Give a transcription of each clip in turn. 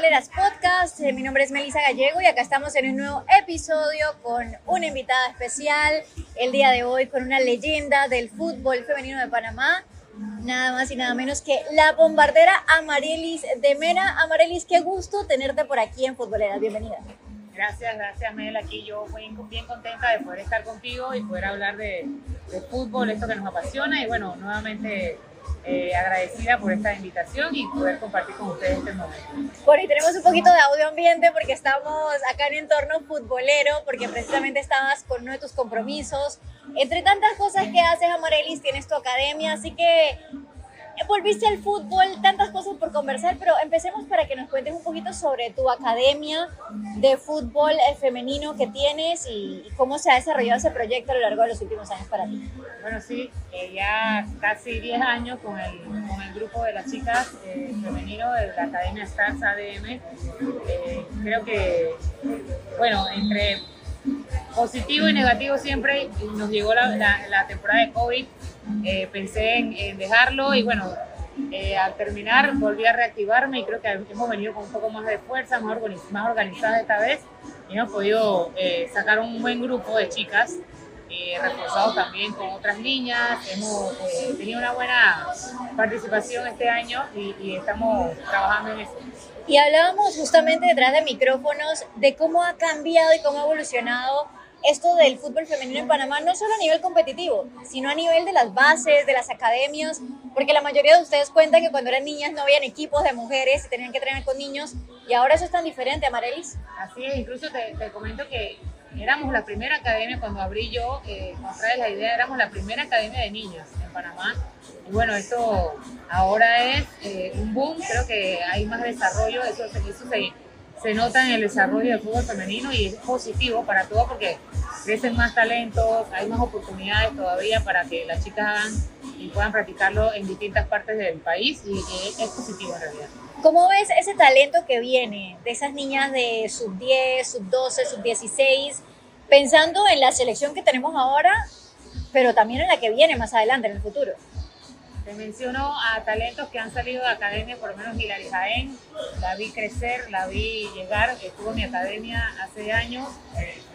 Futboleras Podcast. Eh, Mi nombre es Melissa Gallego y acá estamos en un nuevo episodio con una invitada especial. El día de hoy con una leyenda del fútbol femenino de Panamá. Nada más y nada menos que la bombardera Amarelis de Mena. Amarelis, qué gusto tenerte por aquí en Futboleras. Bienvenida. Gracias, gracias Mel. Aquí yo muy bien contenta de poder estar contigo y poder hablar de, de fútbol, esto que nos apasiona. Y bueno, nuevamente eh, agradecida por esta invitación y poder compartir con ustedes este momento. Bueno, y tenemos un poquito de audio ambiente porque estamos acá en entorno futbolero, porque precisamente estabas con uno de tus compromisos. Entre tantas cosas que haces, Amarelis, tienes tu academia, así que volviste al fútbol, tantas cosas por conversar, pero empecemos para que nos cuentes un poquito sobre tu academia de fútbol eh, femenino que tienes y, cómo se ha desarrollado ese proyecto a lo largo de los últimos años para ti. Bueno, sí, eh, ya casi 10 años con el, con el grupo de las chicas eh, femenino de la Academia Stars ADM. Eh, creo que, bueno, entre positivo y negativo siempre nos llegó la, temporada de COVID. eh, pensé en, dejarlo y bueno, eh, al terminar volví a reactivarme y creo que hemos venido con un poco más de fuerza, más, organiz- más organizadas esta vez y hemos podido eh, sacar un buen grupo de chicas reforzados también con otras niñas. Hemos tenido una buena participación este año y estamos trabajando en eso. Y hablábamos justamente detrás de micrófonos de cómo ha cambiado y cómo ha evolucionado esto del fútbol femenino en Panamá, no solo a nivel competitivo, sino a nivel de las bases, de las academias, porque la mayoría de ustedes cuentan que cuando eran niñas no habían equipos de mujeres y tenían que entrenar con niños, y ahora eso es tan diferente, Amarelis. Así es, incluso te, te comento que éramos la primera academia, cuando abrí yo, eh, la idea, éramos la primera academia de niñas en Panamá. Y bueno, esto ahora es eh, un boom, creo que hay más desarrollo, eso, se- se, nota en el desarrollo del fútbol femenino y es positivo para todo porque crecen más talentos, hay más oportunidades todavía para que las chicas hagan y puedan practicarlo en distintas partes del país y, y es positivo en realidad. ¿Cómo ves ese talento que viene de esas niñas de sub 10, sub 12, sub 16, pensando en la selección que tenemos ahora, pero también en la que viene más adelante, en el futuro? Te menciono a talentos que han salido de academia, por lo menos Hilary Jaén, la vi crecer, la vi llegar, estuvo en mi academia hace años.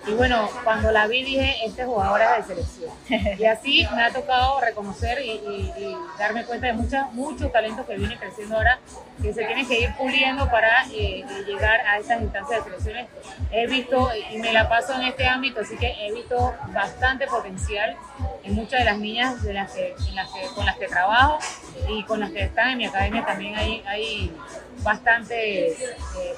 Y bueno, cuando la vi dije, jugador es de selección. Y así me ha tocado reconocer y, y- y darme cuenta de muchas, muchos talentos que vienen creciendo ahora, que se tienen que ir puliendo para eh, llegar a estas instancias de selecciones. He visto, y me la paso en este ámbito, así que he visto bastante potencial en muchas de las niñas de las que, en las que- con las que trabajo y con las que están en mi academia también hay, hay bastante, eh,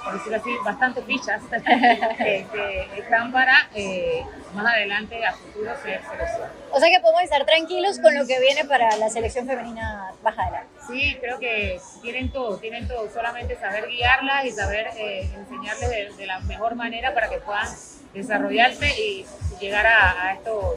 por decirlo así, bastante fichas que, que están para eh, más adelante a futuro ser selección. O sea que podemos estar tranquilos con lo que viene para la selección femenina baja adelante. Sí, creo que tienen todo, tienen todo, solamente saber guiarlas y saber eh, enseñarles de, de la mejor manera para que puedan desarrollarse y llegar a, a estos,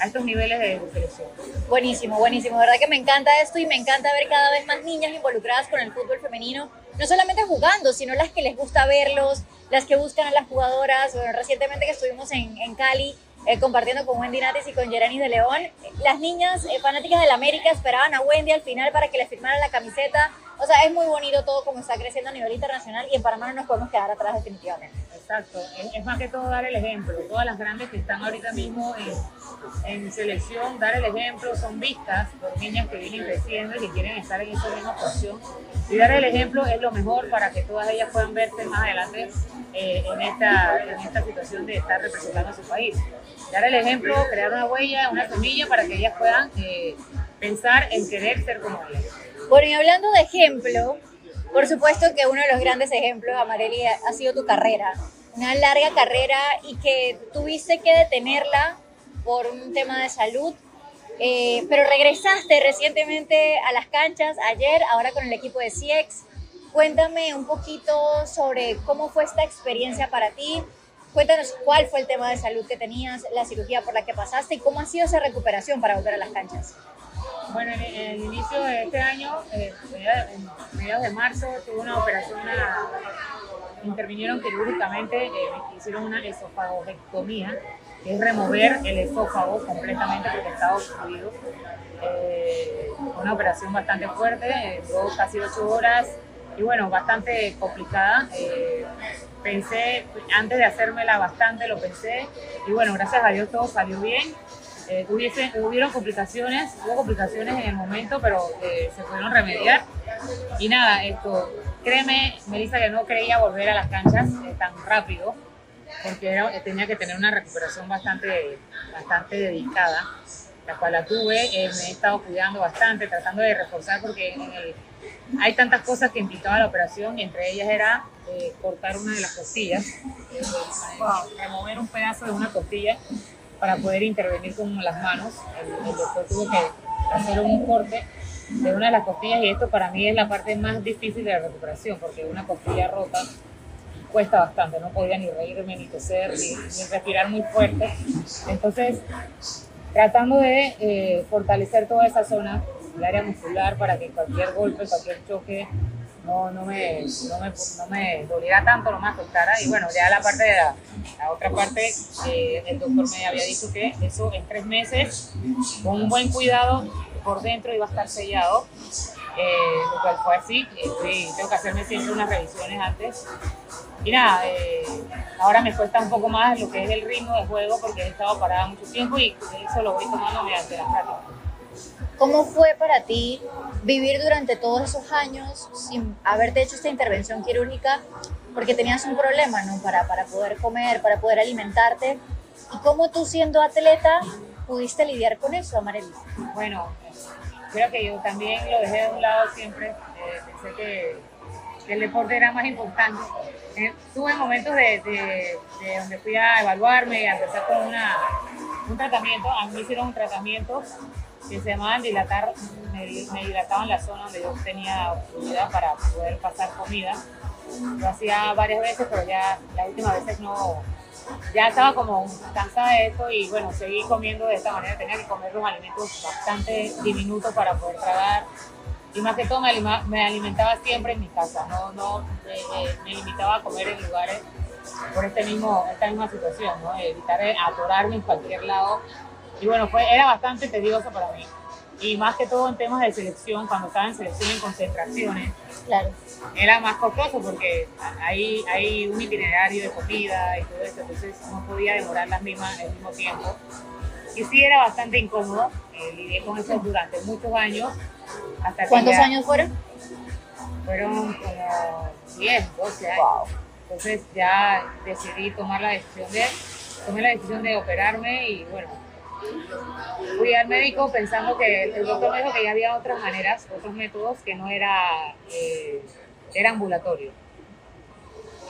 a niveles de selección. Buenísimo, buenísimo. De verdad que me encanta esto y me encanta ver cada vez más niñas involucradas con el fútbol femenino, no solamente jugando, sino las que les gusta verlos, las que buscan a las jugadoras. Recientemente que estuvimos en, Cali eh, compartiendo con Wendy Nates y con Gerani de León, las niñas eh, fanáticas del América esperaban a Wendy al final para que le firmara la camiseta. O sea, es muy bonito todo como está creciendo a nivel internacional y en Panamá no nos podemos quedar atrás definitivamente. Exacto, es, más que todo dar el ejemplo. Todas las grandes que están ahorita mismo en, en selección, dar el ejemplo, son vistas por niñas que vienen creciendo y que quieren estar en esa misma posición. Y dar el ejemplo es lo mejor para que todas ellas puedan verse más adelante eh, en, esta, en esta situación de estar representando a su país. Dar el ejemplo, crear una huella, una semilla para que ellas puedan eh, pensar en querer ser como ellas. Bueno, y hablando de ejemplo, por supuesto que uno de los grandes ejemplos, Amareli, ha sido tu carrera. Una larga carrera y que tuviste que detenerla por un tema de salud. Eh, pero regresaste recientemente a las canchas ayer, ahora con el equipo de CIEX. Cuéntame un poquito sobre cómo fue esta experiencia para ti. Cuéntanos cuál fue el tema de salud que tenías, la cirugía por la que pasaste y cómo ha sido esa recuperación para volver a las canchas. Bueno, en el inicio de este año, eh, en mediados de marzo, tuve una operación, intervinieron quirúrgicamente, eh, hicieron una esofagectomía, que es remover el esófago completamente porque estaba obstruido. Eh, una operación bastante fuerte, eh, duró casi ocho horas y bueno, bastante complicada. Eh, pensé, antes de hacérmela bastante, lo pensé y bueno, gracias a Dios todo salió bien. Eh, hubiese, hubieron complicaciones, hubo complicaciones en el momento, pero eh, se pudieron remediar. Y nada, esto, créeme, Melissa, que no creía volver a las canchas eh, tan rápido, porque era- tenía que tener una recuperación bastante, bastante dedicada, la cual la tuve, me he estado cuidando bastante, tratando de reforzar, porque en el- hay tantas cosas que implicaba la operación, y entre ellas era cortar una de las costillas, remover un pedazo de una costilla para poder intervenir con las manos. El, el doctor tuvo que hacer un corte de una de las costillas y esto para mí es la parte más difícil de la recuperación porque una costilla rota cuesta bastante, no podía ni reírme, ni toser, ni, respirar muy fuerte. Entonces, tratando de eh, fortalecer toda esa zona, el área muscular, para que cualquier golpe, cualquier choque no, no, me, no, me, no me doliera tanto, no me afectara. Y bueno, ya la parte de la, otra parte, eh, el doctor me había dicho que eso en tres meses, con un buen cuidado por dentro iba a estar sellado. Eh, lo cual fue así, Estoy- tengo que hacerme siempre unas revisiones antes. Y nada, eh, ahora me cuesta un poco más lo que es el ritmo de juego porque he estado parada mucho tiempo y eso lo voy tomando mediante la práctica. ¿Cómo fue para ti vivir durante todos esos años sin haberte hecho esta intervención quirúrgica? Porque tenías un problema, ¿no? Para, para poder comer, para poder alimentarte. ¿Y cómo tú siendo atleta pudiste lidiar con eso, Amarely? Bueno, creo que yo también lo dejé de un lado siempre. eh, pensé que, que el deporte era más importante. Eh, tuve momentos de, de- de donde fui a evaluarme y a empezar con una, un tratamiento. A mí me hicieron un tratamiento que se llamaba dilatar, me, me dilataban la zona donde yo tenía obstruida para poder pasar comida. Lo hacía varias veces, pero ya las últimas veces no, ya estaba como cansada de esto y bueno, seguí comiendo de esta manera, tenía que comer los alimentos bastante diminutos para poder tragar y más que todo me, me alimentaba siempre en mi casa, no, no eh, eh, me limitaba a comer en lugares por este mismo, esta misma situación, ¿no? evitar eh, atorarme en cualquier lado y bueno, fue, era bastante tedioso para mí y más que todo en temas de selección, cuando estaba en selección en concentraciones, Claro. era más costoso porque hay, hay un itinerario de comida y todo eso, entonces no podía demorar las mismas el mismo tiempo. Y sí era bastante incómodo, eh, lidié con eso durante muchos años. Hasta ¿Cuántos ya años fueron? Fueron como 10, 12 años. Entonces ya decidí tomar la decisión de, tomé la decisión de operarme y bueno, fui al médico pensando que el doctor me dijo que ya había otras maneras, otros métodos que no era, eh, era ambulatorio.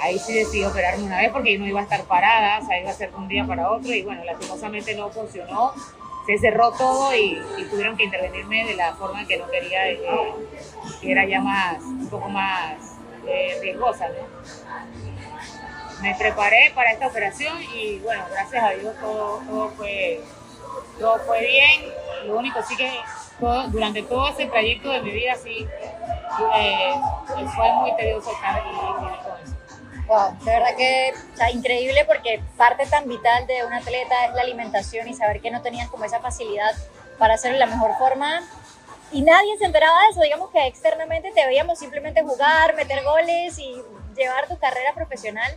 Ahí sí decidí operarme una vez porque no iba a estar parada, o iba a ser de un día para otro y bueno, lastimosamente no funcionó. Se cerró todo y, y tuvieron que intervenirme de la forma que no quería, eh, que era ya más, un poco más eh, riesgosa, ¿no? Me preparé para esta operación y bueno, gracias a Dios todo, todo fue todo fue bien. Lo único sí que todo- durante todo ese trayecto de mi vida sí eh, fue muy tedioso estar y vivir con eso. Wow, de verdad que o sea, increíble porque parte tan vital de un atleta es la alimentación y saber que no tenías como esa facilidad para hacerlo de la mejor forma. Y nadie se enteraba de eso, digamos que externamente te veíamos simplemente jugar, meter goles y llevar tu carrera profesional,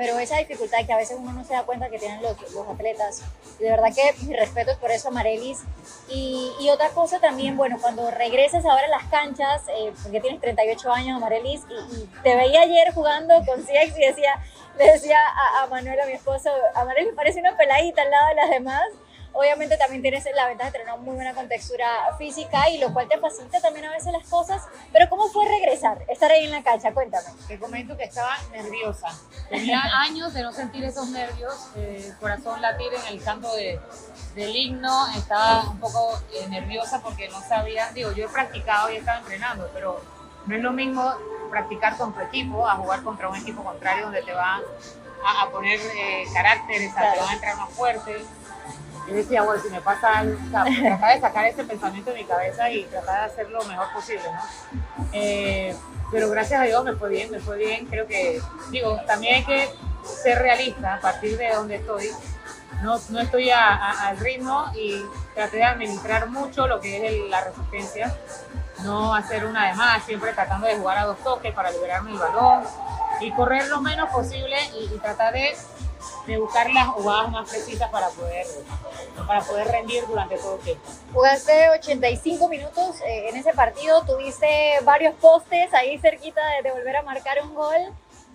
pero esa dificultad que a veces uno no se da cuenta que tienen los, los atletas. De verdad que mi respeto es por eso, Amarelis. Y, y otra cosa también, bueno, cuando regresas ahora a las canchas, eh, porque tienes 38 años, Amarelis, y, te veía ayer jugando con CX y decía, le decía a, a Manuel, a mi esposo, Amarelis parece una peladita al lado de las demás. Obviamente también tienes la ventaja de tener una muy buena contextura física y lo cual te facilita también a veces las cosas. Pero ¿cómo fue regresar, estar ahí en la cancha? Cuéntame. Te comento que estaba nerviosa. Tenía años de no sentir esos nervios, eh, el corazón latir en el canto de, del himno estaba un poco eh, nerviosa porque no sabía, digo, yo he practicado y estaba entrenando, pero no es lo mismo practicar con tu equipo a jugar contra un equipo contrario donde te van a, poner eh, caracteres, te van a entrar más fuerte. Decía, bueno, si me pasa algo, o sea, tratar de sacar ese pensamiento de mi cabeza y tratar de hacer lo mejor posible, ¿no? Eh, pero gracias a Dios me fue bien, me fue bien, creo que, digo, también hay que ser realista a partir de donde estoy. No, no estoy al ritmo y traté de administrar mucho lo que es la resistencia, no hacer una de más, siempre tratando de jugar a dos toques para liberarme el balón y correr lo menos posible y, tratar de, de, buscar las jugadas más precisas para poder, para poder rendir durante todo el tiempo. Jugaste 85 minutos eh, en ese partido, tuviste varios postes ahí cerquita de, volver a marcar un gol.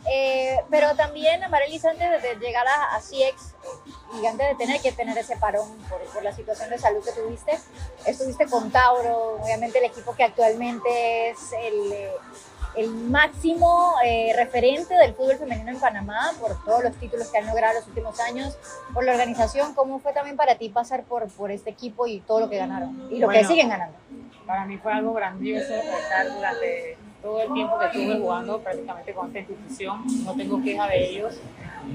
Eh, pero también, Amarelis, antes de llegar a, a CIEX y antes de tener que tener ese parón por, por, la situación de salud que tuviste, estuviste con Tauro, obviamente el equipo que actualmente es el, eh, el máximo eh, referente del fútbol femenino en Panamá por todos los títulos que han logrado los últimos años, por la organización. ¿Cómo fue también para ti pasar por, por este equipo y todo lo que ganaron y lo que siguen ganando? Para mí fue algo grandioso estar durante todo el tiempo que estuve jugando prácticamente con esta institución. No tengo queja de ellos.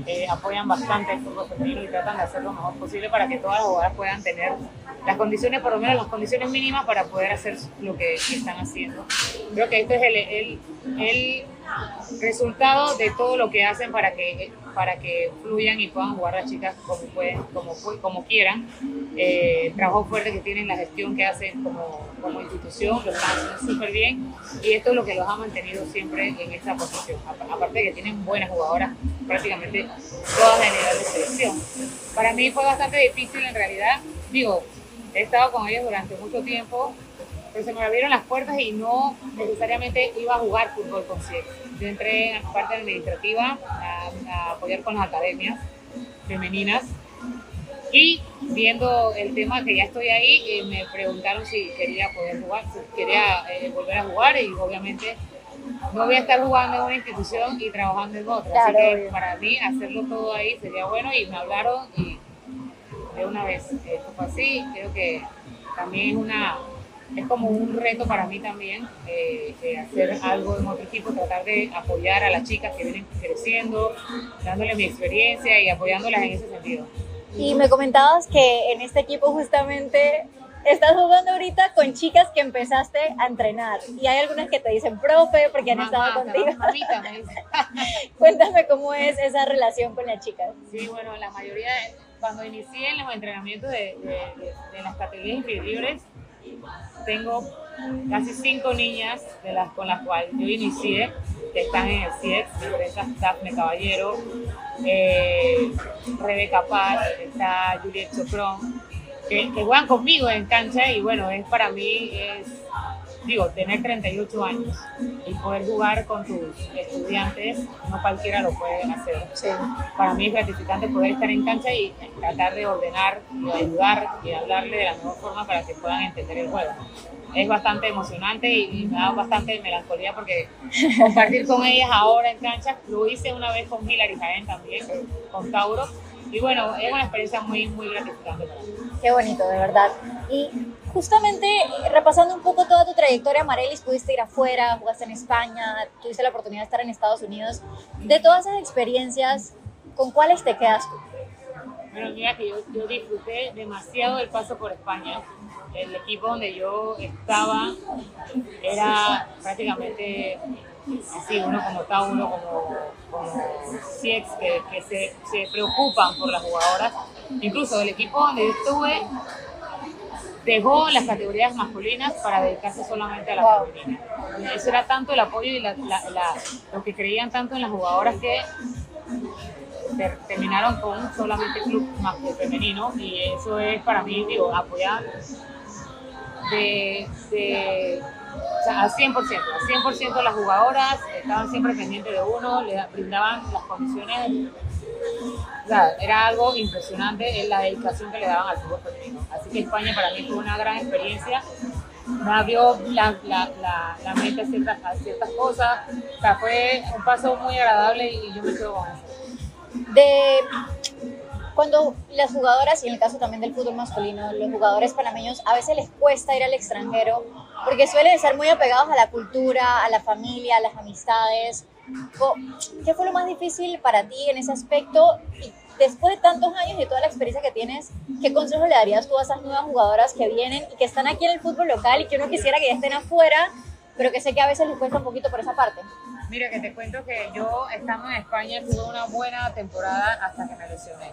Eh, apoyan bastante el fútbol femenino y tratan de hacer lo mejor posible para que todas las jugadoras puedan tener las condiciones, por lo menos las condiciones mínimas para poder hacer lo que, están haciendo. Creo que este es el, el, el resultado de todo lo que hacen para que, para que fluyan y puedan jugar las chicas como, pueden, como, como quieran. Eh, trabajo fuerte que tienen, la gestión que hacen como, como institución, lo están haciendo súper bien y esto es lo que los ha mantenido siempre en esta posición. Aparte de que tienen buenas jugadoras, prácticamente todas en nivel de selección. Para mí fue bastante difícil en realidad, digo, he estado con ellos durante mucho tiempo, pero se me abrieron las puertas y no necesariamente iba a jugar fútbol con Yo entré en la parte administrativa a, apoyar con las academias femeninas y viendo el tema que ya estoy ahí, eh, me preguntaron si quería poder jugar, si quería eh, volver a jugar y obviamente no voy a estar jugando en una institución y trabajando en otra. Así que para mí hacerlo todo ahí sería bueno y me hablaron y de una vez esto fue así. Creo que también es una es como un reto para mí también eh, eh, hacer algo en otro equipo, tratar de apoyar a las chicas que vienen creciendo, dándoles mi experiencia y apoyándolas en ese sentido. Y me comentabas que en este equipo justamente estás jugando ahorita con chicas que empezaste a entrenar y hay algunas que te dicen profe porque han estado contigo. Mamita Cuéntame cómo es esa relación con las chicas. Sí, bueno, la mayoría, cuando inicié en los entrenamientos de, de las categorías inferiores, tengo casi cinco niñas de las con las cuales yo inicié, que están en el CIEX, esas Daphne Caballero, eh, Rebeca Paz, está Juliette Chocrón, que, que, juegan conmigo en cancha y bueno, es para mí, es, digo, tener 38 años y poder jugar con tus estudiantes, no cualquiera lo puede hacer. Para mí es gratificante poder estar en cancha y tratar de ordenar, y ayudar y hablarle de la mejor forma para que puedan entender el juego es bastante emocionante y, me da bastante melancolía porque compartir con ellas ahora en cancha, lo hice una vez con Hilary Jaén también, con Tauro, y bueno, es una experiencia muy, muy gratificante para mí. Qué bonito, de verdad. Y justamente repasando un poco toda tu trayectoria, Marelis, pudiste ir afuera, jugaste en España, tuviste la oportunidad de estar en Estados Unidos. De todas esas experiencias, ¿con cuáles te quedas tú? Bueno, mira que yo, yo disfruté demasiado el paso por España el equipo donde yo estaba era prácticamente así, uno como está uno como, como que, que se, se, preocupan por las jugadoras. Incluso el equipo donde yo estuve dejó las categorías masculinas para dedicarse solamente a las femeninas. Eso era tanto el apoyo y la, lo que creían tanto en las jugadoras que terminaron con solamente club más femenino y eso es para mí digo apoyar de, de o sea, al 100%, al 100% las jugadoras estaban siempre pendientes de uno, le brindaban las condiciones, sea, era algo impresionante en la dedicación que le daban al fútbol femenino. Así que España para mí fue una gran experiencia, me abrió la, la, la, la mente a ciertas, a ciertas cosas, o sea, fue un paso muy agradable y yo me quedo con eso. De cuando las jugadoras, y en el caso también del fútbol masculino, los jugadores panameños a veces les cuesta ir al extranjero porque suelen estar muy apegados a la cultura, a la familia, a las amistades. ¿Qué fue lo más difícil para ti en ese aspecto? Y después de tantos años y toda la experiencia que tienes, ¿qué consejo le darías tú a esas nuevas jugadoras que vienen y que están aquí en el fútbol local y que uno quisiera que ya estén afuera, pero que sé que a veces les cuesta un poquito por esa parte? Mira, que te cuento que yo estando en España tuve una buena temporada hasta que me lesioné.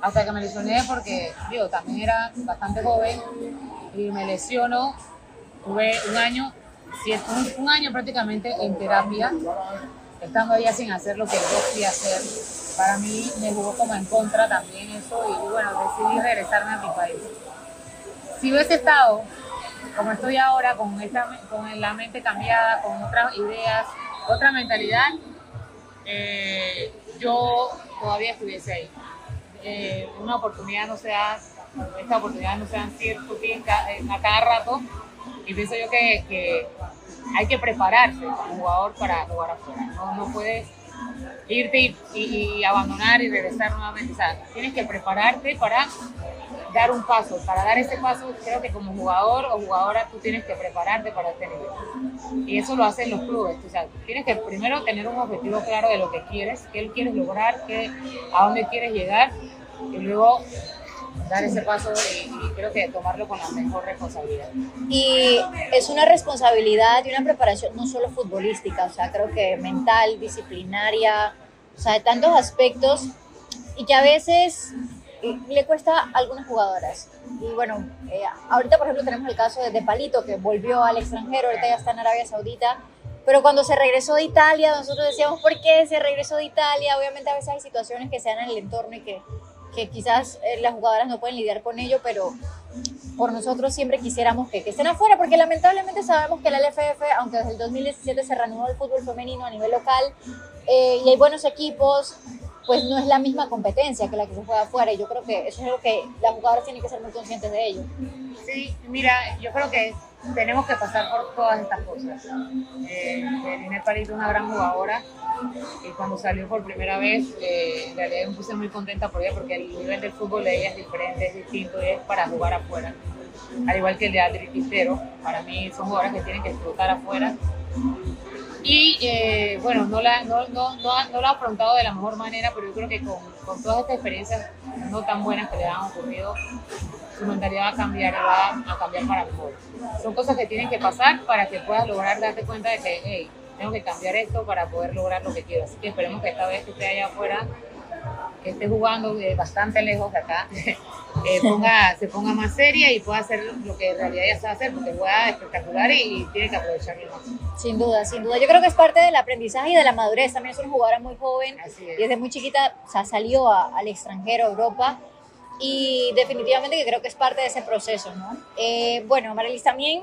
Hasta que me lesioné porque, digo, también era bastante joven y me lesiono. Tuve un año, un año prácticamente en terapia, estando allá sin hacer lo que yo quería hacer. Para mí me jugó como en contra también eso y bueno, decidí regresarme a mi país. Si hubiese estado como estoy ahora, con, esta, con la mente cambiada, con otras ideas, otra mentalidad, eh, yo todavía estuviese ahí. Eh, una oportunidad no se da, esta oportunidad no se dan cierto a cada rato y pienso yo que, hay que prepararse como jugador para jugar afuera. No, no puedes irte y, abandonar y regresar nuevamente. O sea, tienes que prepararte para dar un paso. Para dar ese paso, creo que como jugador o jugadora tú tienes que prepararte para este nivel. Y eso lo hacen los clubes. O sea, tienes que primero tener un objetivo claro de lo que quieres, qué quieres lograr, qué, a dónde quieres llegar. Y luego dar ese paso y, creo que tomarlo con la mejor responsabilidad. Y es una responsabilidad y una preparación no solo futbolística, o sea, creo que mental, disciplinaria, o sea, de tantos aspectos y que a veces le cuesta a algunas jugadoras. Y bueno, eh, ahorita por ejemplo tenemos el caso de, de Palito que volvió al extranjero, ahorita ya está en Arabia Saudita. Pero cuando se regresó de Italia, nosotros decíamos, ¿por qué se regresó de Italia? Obviamente a veces hay situaciones que se dan en el entorno y que que quizás eh, las jugadoras no pueden lidiar con ello, pero por nosotros siempre quisiéramos que, estén afuera, porque lamentablemente sabemos que la LFF, aunque desde el 2017 se reanudó el fútbol femenino a nivel local eh, y hay buenos equipos, pues no es la misma competencia que la que se juega afuera. Y yo creo que eso es algo que las jugadoras tienen que ser muy conscientes de ello. Sí, mira, yo creo que tenemos que pasar por todas estas cosas. Eh, París es una gran jugadora y cuando salió por primera vez, eh, en realidad me puse muy contenta por ella porque el nivel del fútbol de ella es diferente, es distinto y es para jugar afuera. Al igual que el de Adri para mí son jugadoras que tienen que disfrutar afuera. Y eh, bueno, no la, no, no, no, no lo ha afrontado de la mejor manera, pero yo creo que con, con todas estas experiencias no tan buenas que le han ocurrido, su mentalidad va a cambiar va a cambiar para mejor. Son cosas que tienen que pasar para que puedas lograr darte cuenta de que, hey, tengo que cambiar esto para poder lograr lo que quiero. Así que esperemos que esta vez que esté allá afuera, que esté jugando bastante lejos de acá, eh, ponga, se ponga más seria y pueda hacer lo que en realidad ya sabe hacer, porque juega espectacular y, tiene que aprovecharlo más. Sin duda, sin duda. Yo creo que es parte del aprendizaje y de la madurez. También es una jugadora muy joven y desde muy chiquita o sea, salió al extranjero, a Europa y definitivamente que creo que es parte de ese proceso, ¿no? Eh, bueno, Marilis, también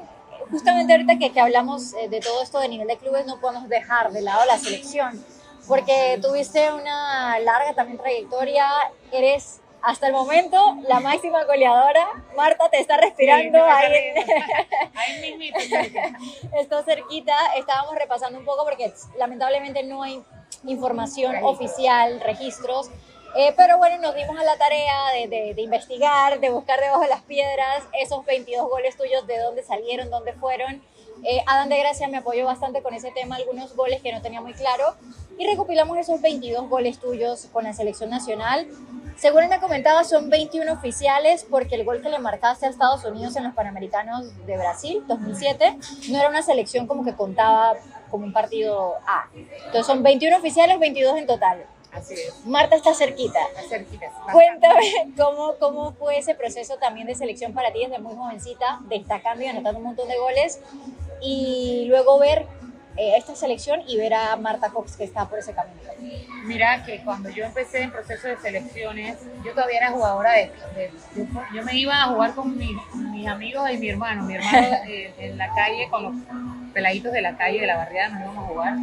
justamente ahorita que, que hablamos eh, de todo esto de nivel de clubes, no podemos dejar de lado la selección, porque tuviste una larga también trayectoria, eres hasta el momento la máxima goleadora. Marta te está respirando ahí. ahí está cerquita. Estábamos repasando un poco porque lamentablemente no hay información oficial, registros eh, pero bueno, nos dimos a la tarea de, de, investigar, de buscar debajo de las piedras esos 22 goles tuyos, de dónde salieron, dónde fueron. Eh, Adán de Gracia me apoyó bastante con ese tema, algunos goles que no tenía muy claro. Y recopilamos esos 22 goles tuyos con la selección nacional. Según me comentaba, son 21 oficiales porque el gol que le marcaste a Estados Unidos en los Panamericanos de Brasil, 2007, no era una selección como que contaba como un partido A. Entonces son 21 oficiales, 22 en total. Así es. Marta está cerquita. Está cerquita. Cuéntame cómo, cómo fue ese proceso también de selección para ti desde muy jovencita, destacando y anotando un montón de goles, y luego ver eh, esta selección y ver a Marta Cox que está por ese camino. Mira que cuando yo empecé en proceso de selecciones, yo todavía era jugadora de... yo, me iba a jugar con mis, mis amigos y mi hermano. Mi hermano eh, en la calle, con los peladitos de la calle, de la barriada, nos íbamos a jugar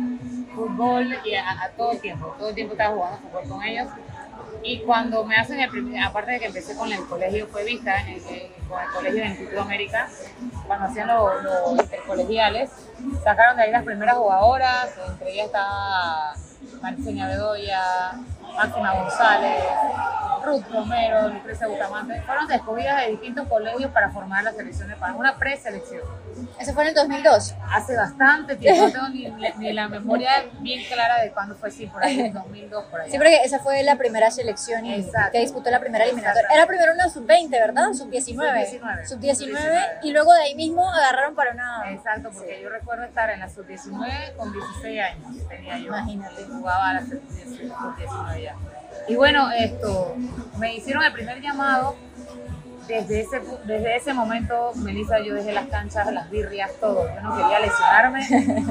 fútbol y a, todo tiempo, todo el tiempo estaba jugando fútbol con ellos. Y cuando me hacen el primer, aparte de que empecé con el colegio fue vista, con el colegio del Instituto América, cuando hacían los, intercolegiales, sacaron de ahí las primeras jugadoras, entre ellas estaba Marcenia Bedoya, Máxima González, Ruth Romero, Lucrecia Bustamante, fueron escogidas de distintos colegios para formar la selección de Panamá, una preselección. ¿Eso fue en el 2002? Hace bastante tiempo, no tengo ni, ni, la memoria bien clara de cuándo fue, sí, por ahí, en 2002, por ahí. Sí, porque esa fue la primera selección y que disputó la primera eliminatoria. Era primero una sub-20, ¿verdad? Sub-19. Sub-19. y luego de ahí mismo agarraron para una... Exacto, porque yo recuerdo estar en la sub-19 con 16 años, tenía yo. Imagínate. Jugaba a la sub-19 ya. Y bueno, esto, me hicieron el primer llamado. Desde ese, desde ese momento, Melissa, yo dejé las canchas, las birrias, todo. Yo no quería lesionarme.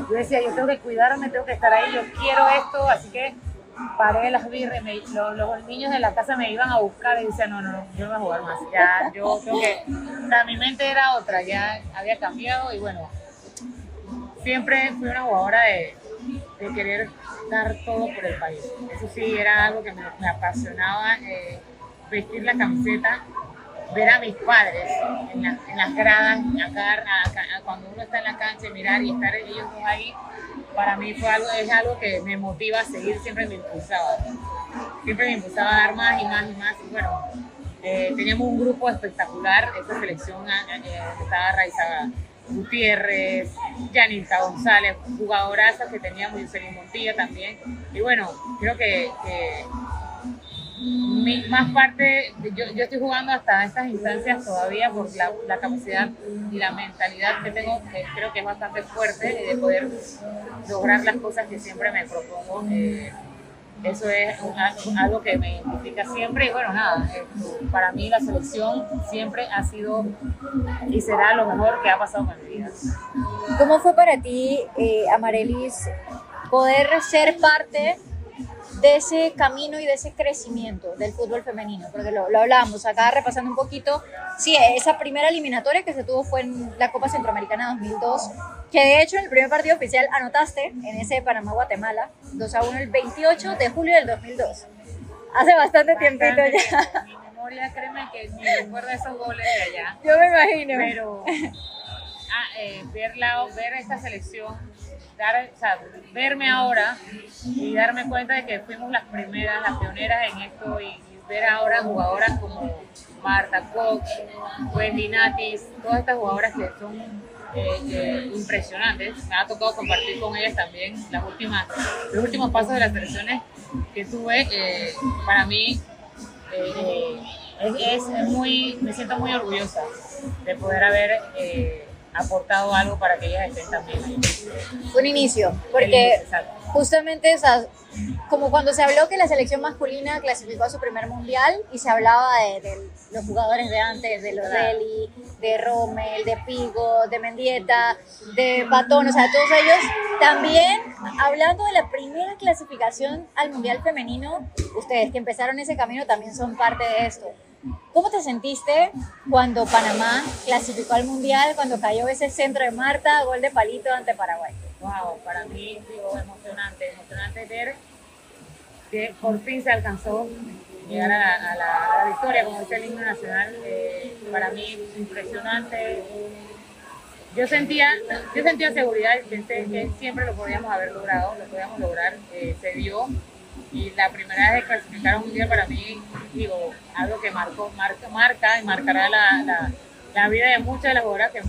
Yo decía, yo tengo que cuidarme, tengo que estar ahí, yo quiero esto, así que paré las birrias. los, niños de la casa me iban a buscar y decían, no, no, no, yo no voy a jugar más. Ya, yo creo que, o sea, mi mente era otra, ya había cambiado y bueno, siempre fui una jugadora de, de querer dar todo por el país. Eso sí, era algo que me, apasionaba, eh, vestir la camiseta, ver a mis padres en, en las gradas, acá, cuando uno está en la cancha, mirar y estar ellos ahí, para mí fue algo, es algo que me motiva a seguir, siempre me impulsaba. Siempre me impulsaba a dar más y más y más. Y bueno, eh, teníamos un grupo espectacular, esta selección eh, estaba raizada Gutiérrez, Janita González, jugadorazas que teníamos, Yuseli Montilla también. Y bueno, creo que, más parte, yo, yo, estoy jugando hasta estas instancias todavía por la, la, capacidad y la mentalidad que tengo, que creo que es bastante fuerte, de poder lograr las cosas que siempre me propongo. Eh, eso es algo que me identifica siempre y bueno, nada, para mí la selección siempre ha sido y será lo mejor que ha pasado en mi vida. ¿Cómo fue para ti, eh, Amarelis, poder ser parte de ese camino y de ese crecimiento del fútbol femenino, porque lo, lo hablábamos acá repasando un poquito, sí, esa primera eliminatoria que se tuvo fue en la Copa Centroamericana 2002, que de hecho en el primer partido oficial anotaste en ese Panamá-Guatemala, 2 a 1 el 28 de julio del 2002. Hace bastante, tiempito ya. Mi memoria, créeme que ni recuerdo esos goles de allá. Yo me imagino. Pero ah, eh, ver, ver esta selección verme ahora y darme cuenta de que fuimos las primeras, las pioneras en esto y, ver ahora jugadoras como Marta Cox, Wendy Natis, todas estas jugadoras que son eh, eh, impresionantes. Me ha tocado compartir con ellas también los últimos pasos de las selecciones que tuve. Eh, para mí es, muy, me siento muy orgullosa de poder haber aportado algo para que ellas estén también ahí. Un inicio, porque justamente esas, como cuando se habló que la selección masculina clasificó a su primer mundial y se hablaba de, los jugadores de antes, de los Deli, de Rommel, de Pigo, de Mendieta, de Batón, o sea, todos ellos, también hablando de la primera clasificación al mundial femenino, ustedes que empezaron ese camino también son parte de esto. ¿Cómo te sentiste cuando Panamá clasificó al Mundial, cuando cayó ese centro de Marta, gol de palito ante Paraguay? Wow, para mí digo, emocionante, emocionante ver que por fin se alcanzó llegar a la, victoria, como dice el himno nacional, eh, para mí impresionante. Yo sentía, yo sentía seguridad pensé que siempre lo podíamos haber logrado, lo podíamos lograr, eh, se dio y la primera vez que clasificar a un mundial para mí, digo, algo que marcó, marca, marca y marcará la, la, vida de muchas de las jugadoras que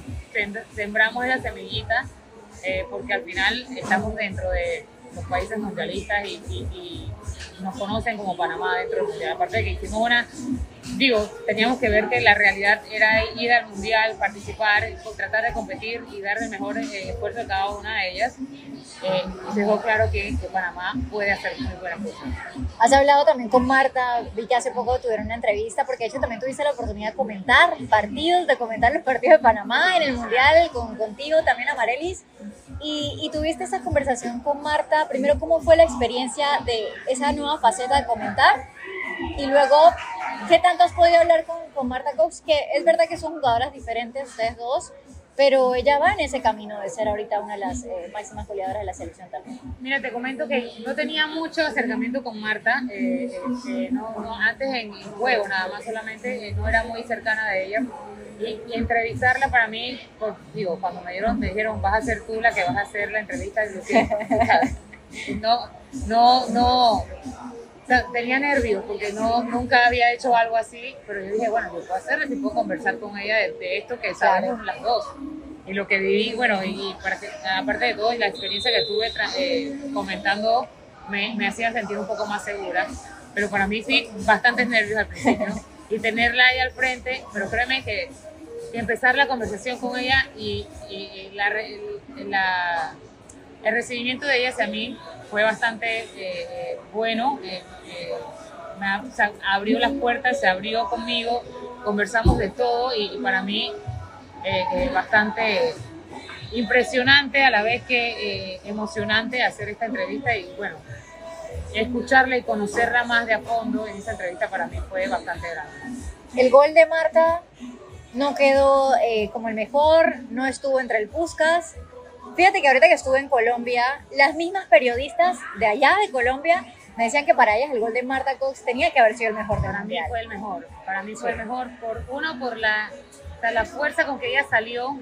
sembramos esa semillita, eh, porque al final estamos dentro de los países mundialistas y, nos conocen como Panamá dentro del mundial. Aparte de que hicimos digo, teníamos que ver que la realidad era ir al mundial, participar, tratar de competir y dar el mejor eh, esfuerzo a cada una de ellas eh, dejó claro que, Panamá puede hacer muy buenas cosas. Has hablado también con Marta, vi que hace poco tuvieron una entrevista, porque de hecho también tuviste la oportunidad de comentar partidos, de comentar los partidos de Panamá en el Mundial, con, contigo también, Amarelis. Y, y tuviste esa conversación con Marta, primero, ¿cómo fue la experiencia de esa nueva faceta de comentar? Y luego, ¿qué tanto has podido hablar con, con Marta Cox? Que es verdad que son jugadoras diferentes, ustedes dos, pero ella va en ese camino de ser ahorita una de las eh, máximas goleadoras de la selección también. Mira, te comento que no tenía mucho acercamiento con Marta, eh, eh, no, antes en, juego nada más solamente, no era muy cercana de ella. Y, entrevistarla para mí, pues, digo, cuando me, dieron, me dijeron, vas a ser tú la que vas a hacer la entrevista, no, no, no, tenía nervios porque no, nunca había hecho algo así, pero yo dije, bueno, yo puedo hacerlo y puedo conversar con ella de, esto que sabemos las dos. Y lo que viví, bueno, y aparte de todo, y la experiencia que tuve eh, comentando me, me hacía sentir un poco más segura. Pero para mí sí, bastantes nervios al principio. y tenerla ahí al frente, pero créeme que, empezar la conversación con ella y, la, la, el recibimiento de ella hacia mí fue bastante eh, bueno. Eh, eh, me abrió las puertas, se abrió conmigo, conversamos de todo y, para mí bastante impresionante a la vez que emocionante hacer esta entrevista y bueno, escucharla y conocerla más de a fondo en esa entrevista para mí fue bastante grande. El gol de Marta no quedó como el mejor, no estuvo entre el Puscas, Fíjate que ahorita que estuve en Colombia, las mismas periodistas de allá de Colombia me decían que para ellas el gol de Marta Cox tenía que haber sido el mejor de Para mí fue el mejor, para mí fue el mejor, por uno, por la, la fuerza con que ella salió,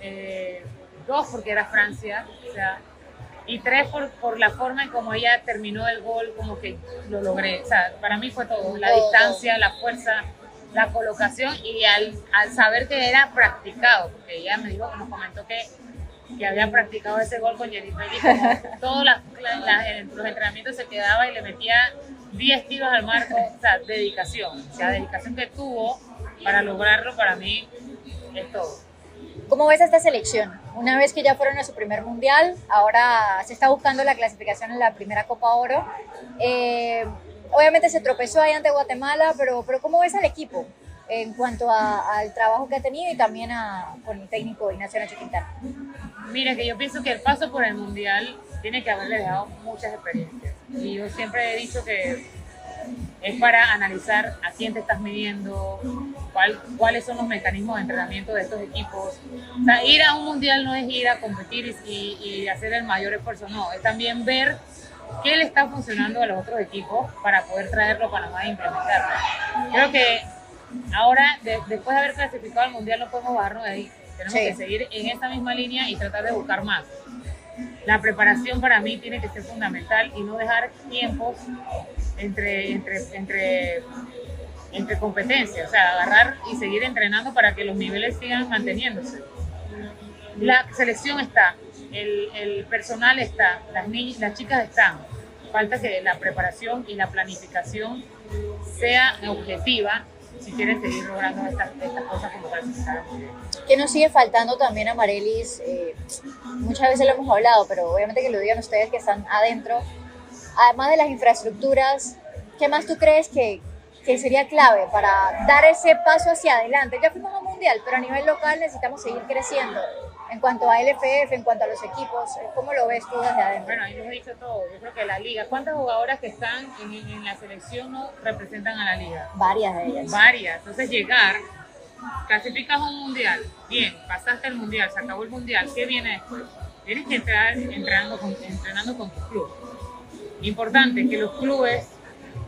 eh, dos, porque era Francia, o sea, y tres, por, por la forma en como ella terminó el gol, como que lo logré, o sea, para mí fue todo, la distancia, la fuerza, la colocación y al, al saber que era practicado, porque ella me dijo, nos comentó que que había practicado ese gol con Jennifer y todos los entrenamientos se quedaba y le metía 10 tiros al marco, o sea, dedicación, o sea, dedicación que tuvo para lograrlo para mí es todo. ¿Cómo ves esta selección? Una vez que ya fueron a su primer mundial, ahora se está buscando la clasificación en la primera Copa Oro. Eh, obviamente se tropezó ahí ante Guatemala, pero, pero ¿cómo ves al equipo en cuanto al trabajo que ha tenido y también a, con el técnico Ignacio Nacho Quintana? Mira, que yo pienso que el paso por el Mundial tiene que haberle dejado muchas experiencias. Y yo siempre he dicho que es para analizar a quién te estás midiendo, cuál, cuáles son los mecanismos de entrenamiento de estos equipos. O sea, ir a un mundial no es ir a competir y, hacer el mayor esfuerzo, no, es también ver qué le está funcionando a los otros equipos para poder traerlo a Panamá e implementarlo. Creo que ahora, después de haber clasificado al mundial, no podemos bajarnos de ahí tenemos que seguir en esta misma línea y tratar de buscar más. La preparación para mí tiene que ser fundamental y no dejar tiempos entre, entre, entre, entre competencias, o sea, agarrar y seguir entrenando para que los niveles sigan manteniéndose. La selección está, el, el personal está, las, niñas, las chicas están. Falta que la preparación y la planificación sea objetiva si quieren seguir logrando estas, cosas como clasificar ¿Qué nos sigue faltando también a? Eh, muchas veces lo hemos hablado, pero obviamente que lo digan ustedes que están adentro. Además de las infraestructuras, ¿qué más tú crees que, que sería clave para dar ese paso hacia adelante? Ya fuimos a mundial, pero a nivel local necesitamos seguir creciendo en cuanto a LFF, en cuanto a los equipos, ¿cómo lo ves tú desde adentro? Bueno, ahí les he dicho todo. Yo creo que la liga, ¿cuántas jugadoras que están en, la selección no representan a la liga? Varias de ellas. Varias. Entonces llegar, clasificas un mundial, bien, pasaste el mundial, se acabó el mundial, ¿qué viene después? Tienes que entrar entrenando con, entrenando con tu club. Importante que los clubes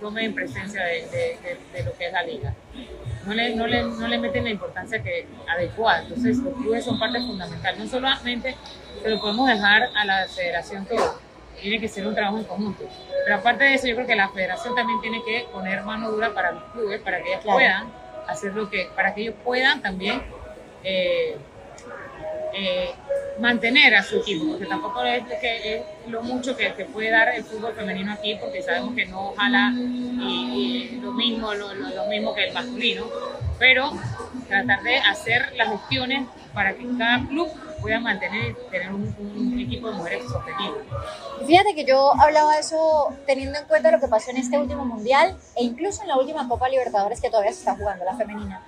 tomen presencia de, de lo que es la liga no le, no le, no le meten la importancia que adecuada. Entonces, los clubes son parte fundamental. No solamente se lo podemos dejar a la federación todo, tiene que ser un trabajo en conjunto. Pero aparte de eso, yo creo que la federación también tiene que poner mano dura para los clubes, para que ellos puedan hacer lo que, para que ellos puedan también eh, eh, mantener a su equipo, porque tampoco es, lo mucho que, puede dar el fútbol femenino aquí, porque sabemos que no jala y, lo, mismo, lo, lo, mismo que el masculino, pero tratar de hacer las gestiones para que cada club pueda mantener tener un, equipo de mujeres sostenible. Fíjate que yo hablaba de eso teniendo en cuenta lo que pasó en este último mundial e incluso en la última Copa Libertadores que todavía se está jugando, la femenina.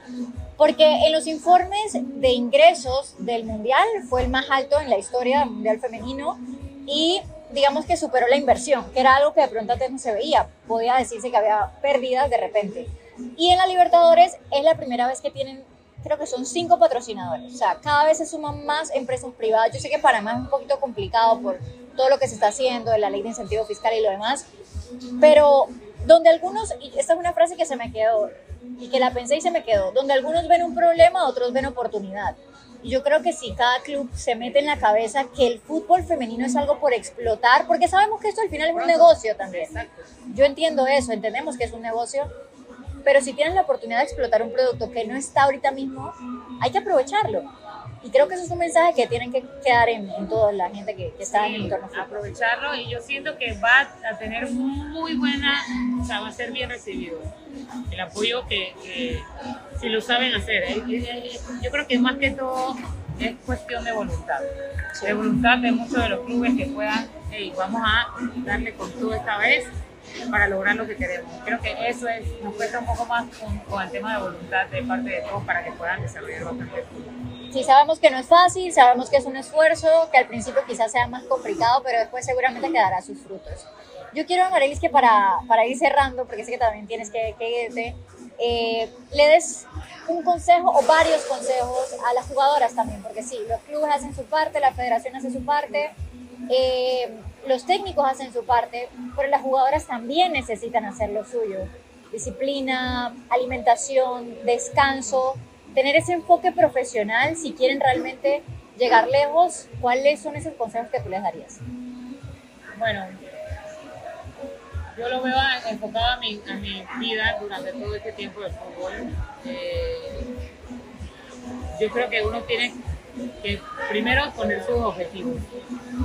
Porque en los informes de ingresos del mundial fue el más alto en la historia del mundial femenino y digamos que superó la inversión, que era algo que de pronto antes no se veía. Podía decirse que había pérdidas de repente. Y en la Libertadores es la primera vez que tienen creo que son cinco patrocinadores. O sea, cada vez se suman más empresas privadas. Yo sé que para más es un poquito complicado por todo lo que se está haciendo, de la ley de incentivo fiscal y lo demás, pero donde algunos, y esta es una frase que se me quedó y que la pensé y se me quedó, donde algunos ven un problema, otros ven oportunidad. yo creo que si cada club se mete en la cabeza que el fútbol femenino es algo por explotar, porque sabemos que esto al final es un negocio también. Yo entiendo eso, entendemos que es un negocio, pero si tienen la oportunidad de explotar un producto que no está ahorita mismo, hay que aprovecharlo. Y creo que eso es un mensaje que tienen que quedar en, toda la gente que, está en el entorno. Aprovecharlo y yo siento que va a tener muy buena, o sea, va a ser bien recibido el apoyo que, si lo saben hacer. ¿eh? Yo creo que más que todo es cuestión de voluntad. De voluntad de muchos de los clubes que puedan, hey, vamos a darle con todo esta vez para lograr lo que queremos. Creo que eso es, nos cuesta un poco más con, el tema de voluntad de parte de todos para que puedan desarrollar bastante Sí, sabemos que no es fácil, sabemos que es un esfuerzo, que al principio quizás sea más complicado, pero después seguramente quedará sus frutos. Yo quiero, Marelis, que para, para ir cerrando, porque sé que también tienes que, irte, eh, le des un consejo o varios consejos a las jugadoras también, porque sí, los clubes hacen su parte, la federación hace su parte, eh, los técnicos hacen su parte, pero las jugadoras también necesitan hacer lo suyo. Disciplina, alimentación, descanso, tener ese enfoque profesional si quieren realmente llegar lejos. ¿Cuáles son esos consejos que tú les darías? Bueno, yo lo veo enfocado a mi, a mi vida durante todo este tiempo de fútbol. Eh, yo creo que uno tiene que primero poner sus objetivos.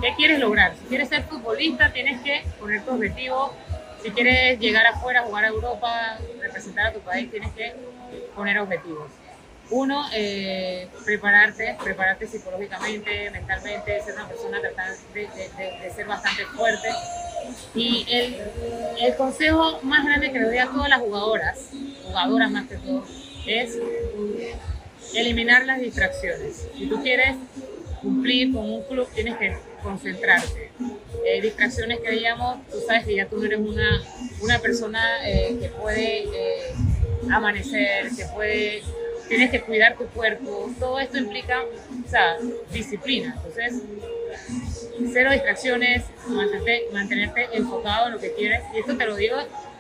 ¿Qué quieres lograr? Si quieres ser futbolista, tienes que poner tu objetivo. Si quieres llegar afuera, jugar a Europa, representar a tu país, tienes que poner objetivos. Uno, eh, prepararte, prepararte psicológicamente, mentalmente, ser una persona tratar de, de, ser bastante fuerte. Y el, el, consejo más grande que le doy a todas las jugadoras, jugadoras más que todo, es eliminar las distracciones. Si tú quieres cumplir con un club, tienes que concentrarte. Eh, distracciones que digamos, tú sabes que ya tú eres una, una persona eh, que puede eh, amanecer, que puede, tienes que cuidar tu cuerpo, todo esto implica, o sea, disciplina. Entonces, cero distracciones, mantenerte, mantenerte enfocado en lo que quieres. Y esto te lo digo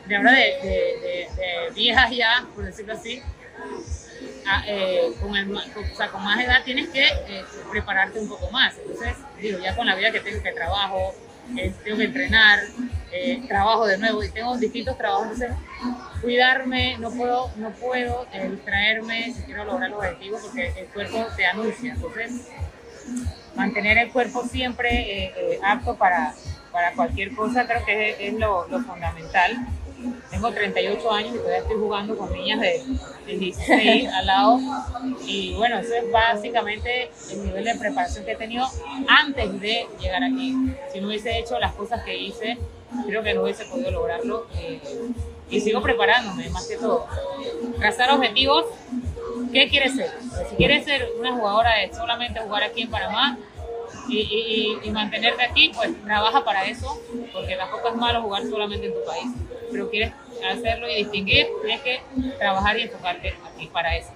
de ahora de, de, de viejas ya, por decirlo así, eh, con, el, con, más edad tienes que eh, prepararte un poco más. Entonces, digo, ya con la vida que tengo, que trabajo, eh, tengo que entrenar, trabajo de nuevo y tengo distintos trabajos, entonces cuidarme, no puedo, no puedo distraerme si quiero lograr los objetivos porque el cuerpo te anuncia. Entonces, mantener el cuerpo siempre apto para, para cualquier cosa creo que es, lo fundamental. Tengo 38 años y todavía estoy jugando con niñas de, 16 al lado. Y bueno, eso es básicamente el nivel de preparación que he tenido antes de llegar aquí. Si no hubiese hecho las cosas que hice, creo que no hubiese podido lograrlo. Y sigo preparándome, más que todo. Trazar objetivos. ¿Qué quieres ser? Si quieres ser una jugadora de solamente jugar aquí en Panamá, y, y, mantenerte aquí, pues trabaja para eso, porque tampoco es malo jugar solamente en tu país pero quieres hacerlo y distinguir, tienes que trabajar y enfocarte aquí para eso.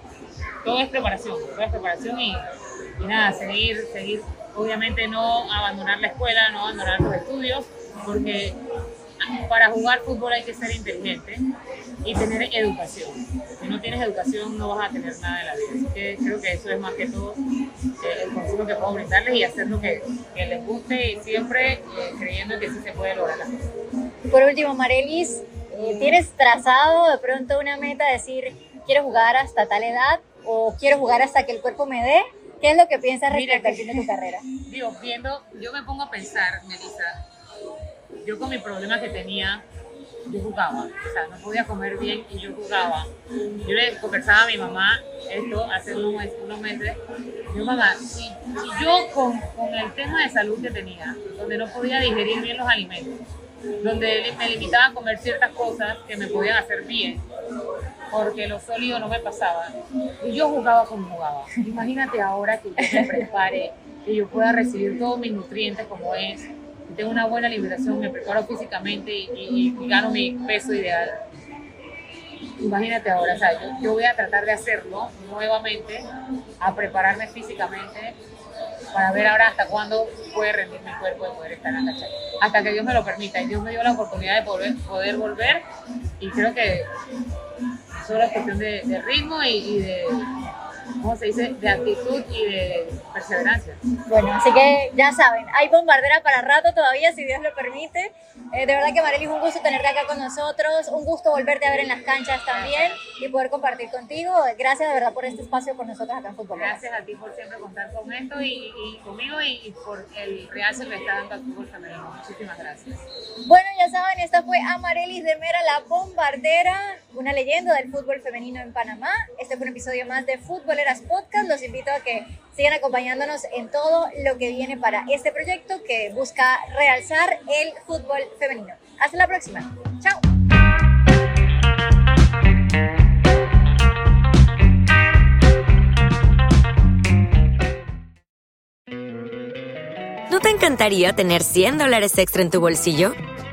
Todo es preparación, todo es preparación y, nada, seguir, seguir, obviamente no abandonar la escuela, no abandonar los estudios, porque para jugar fútbol hay que ser inteligente y tener educación. Si no tienes educación no vas a tener nada en la vida. Así que creo que eso es más que todo eh, el consejo que puedo brindarles y hacer lo que, que les guste y siempre eh, creyendo que sí se puede lograr las cosas. Por último, Marelis, eh, ¿tienes trazado de pronto una meta, decir, quiero jugar hasta tal edad o quiero jugar hasta que el cuerpo me dé? ¿Qué es lo que piensas respecto al fin de tu carrera? Digo, viendo, yo me pongo a pensar, Melissa, yo con mi problema que tenía, yo jugaba, o sea, no podía comer bien y yo jugaba. Yo le conversaba a mi mamá esto hace unos unos meses yo mamá, y, yo con, con, el tema de salud que tenía, donde no podía digerir bien los alimentos, donde me limitaba a comer ciertas cosas que me podían hacer bien, porque lo sólido no me pasaba, y yo jugaba como jugaba. Imagínate ahora que yo me prepare, que yo pueda recibir todos mis nutrientes como es, tengo una buena alimentación, me preparo físicamente y, gano mi peso ideal. Imagínate ahora, o sea, yo, voy a tratar de hacerlo nuevamente, a prepararme físicamente para ver ahora hasta cuándo puede rendir mi cuerpo de poder estar en la cancha. Hasta que Dios me lo permita. Y Dios me dio la oportunidad de poder volver y creo que solo es cuestión de, ritmo y, de ¿cómo se dice?, de actitud y de perseverancia. Bueno, así que ya saben, hay bombardera para rato todavía, si Dios lo permite. Eh, de verdad que Marely, un gusto tenerte acá con nosotros, un gusto volverte a ver en las canchas también y poder compartir contigo. Gracias de verdad por este espacio con nosotros acá en Fútbol. Gracias a ti por siempre contar con esto y, conmigo y, por el real se me está dando al fútbol femenino. Muchísimas gracias. Bueno, ya saben, esta fue Amarelis de Mera, la bombardera, una leyenda del fútbol femenino en Panamá. Este fue un episodio más de Futboleras Podcast. Los invito a que sigan acompañándonos en todo lo que viene para este proyecto que busca realzar el fútbol femenino. Hasta la próxima. Chao. ¿No te encantaría tener 100 dólares extra en tu bolsillo?